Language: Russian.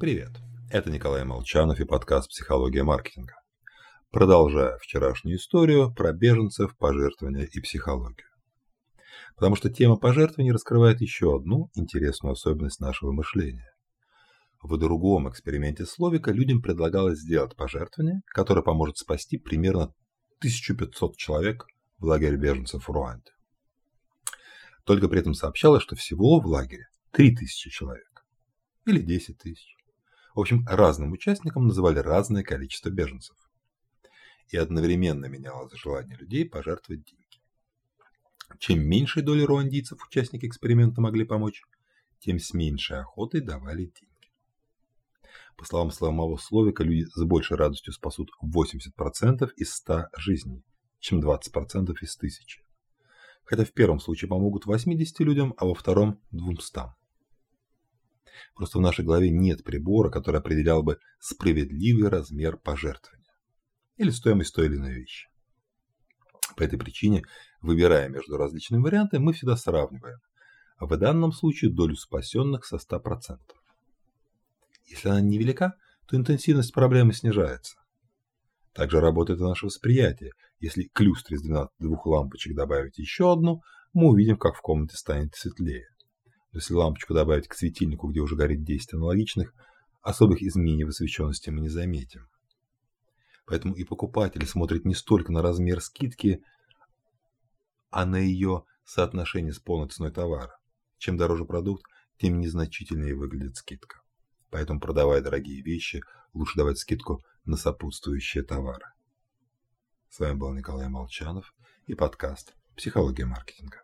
Привет, это Николай Молчанов и подкаст «Психология маркетинга». Продолжая вчерашнюю историю про беженцев, пожертвования и психологию. Потому что тема пожертвований раскрывает еще одну интересную особенность нашего мышления. В другом эксперименте Словика людям предлагалось сделать пожертвование, которое поможет спасти примерно 1500 человек в лагере беженцев в Руанде. Только при этом сообщалось, что всего в лагере 3000 человек. Или 10 тысяч. В общем, разным участникам называли разное количество беженцев. И одновременно менялось желание людей пожертвовать деньги. Чем меньшей доли руандийцев участники эксперимента могли помочь, тем с меньшей охотой давали деньги. По словам самого Словика, люди с большей радостью спасут 80% из 100 жизней, чем 20% из 1000. Хотя в первом случае помогут 80 людям, а во втором – 200. Просто в нашей голове нет прибора, который определял бы справедливый размер пожертвования или стоимость той или иной вещи. По этой причине, выбирая между различными вариантами, мы всегда сравниваем, а в данном случае долю спасенных со 100%. Если она невелика, то интенсивность проблемы снижается. Также работает и наше восприятие. Если к люстре из двух лампочек добавить еще одну, мы увидим, как в комнате станет светлее. Если лампочку добавить к светильнику, где уже горит 10 аналогичных, особых изменений в освещенности мы не заметим. Поэтому и покупатель смотрит не столько на размер скидки, а на ее соотношение с полной ценой товара. Чем дороже продукт, тем незначительнее выглядит скидка. Поэтому, продавая дорогие вещи, лучше давать скидку на сопутствующие товары. С вами был Николай Молчанов и подкаст «Психология маркетинга».